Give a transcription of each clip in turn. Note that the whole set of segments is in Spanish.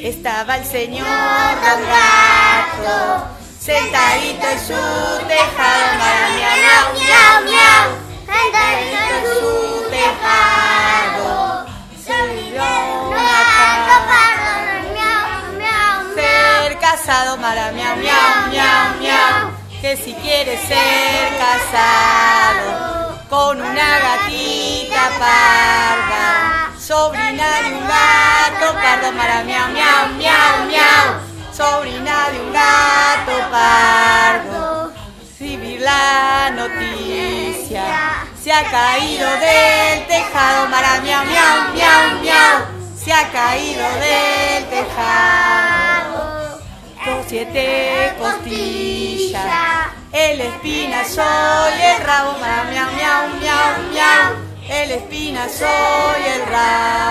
estaba el señor Don Gato, sentadito en su tejado, miau, miau, miau, miau, sentadito en su tejado. Se vio ser casado, mara, miau, miau, miau, miau, que si quiere ser casado con una gatita parda, sobrina de un gato pardo, mara, miau, miau, miau, miau, sobrina de un gato pardo. Recibir la noticia, se ha caído del tejado, mara, miau, miau, miau, miau, se ha caído del tejado. Con siete costillas, el espinazo y el rabo, mara, miau, miau, miau, miau, el espinazo y el rabo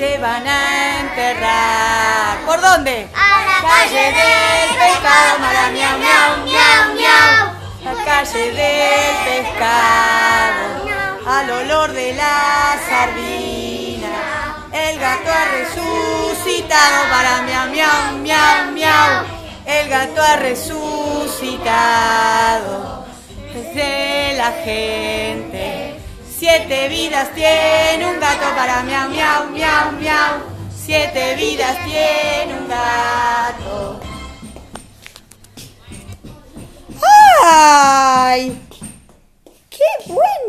se van a enterrar. ¿Por dónde? A la calle del pescado, mara, miau, miau, miau, miau. La calle del pescado, al olor de la sardina. El gato ha resucitado, para miau, miau, miau, miau. El gato ha resucitado desde la gente. Siete vidas tiene un gato para miau, miau, miau, miau. Siete vidas tiene un gato. ¡Ay!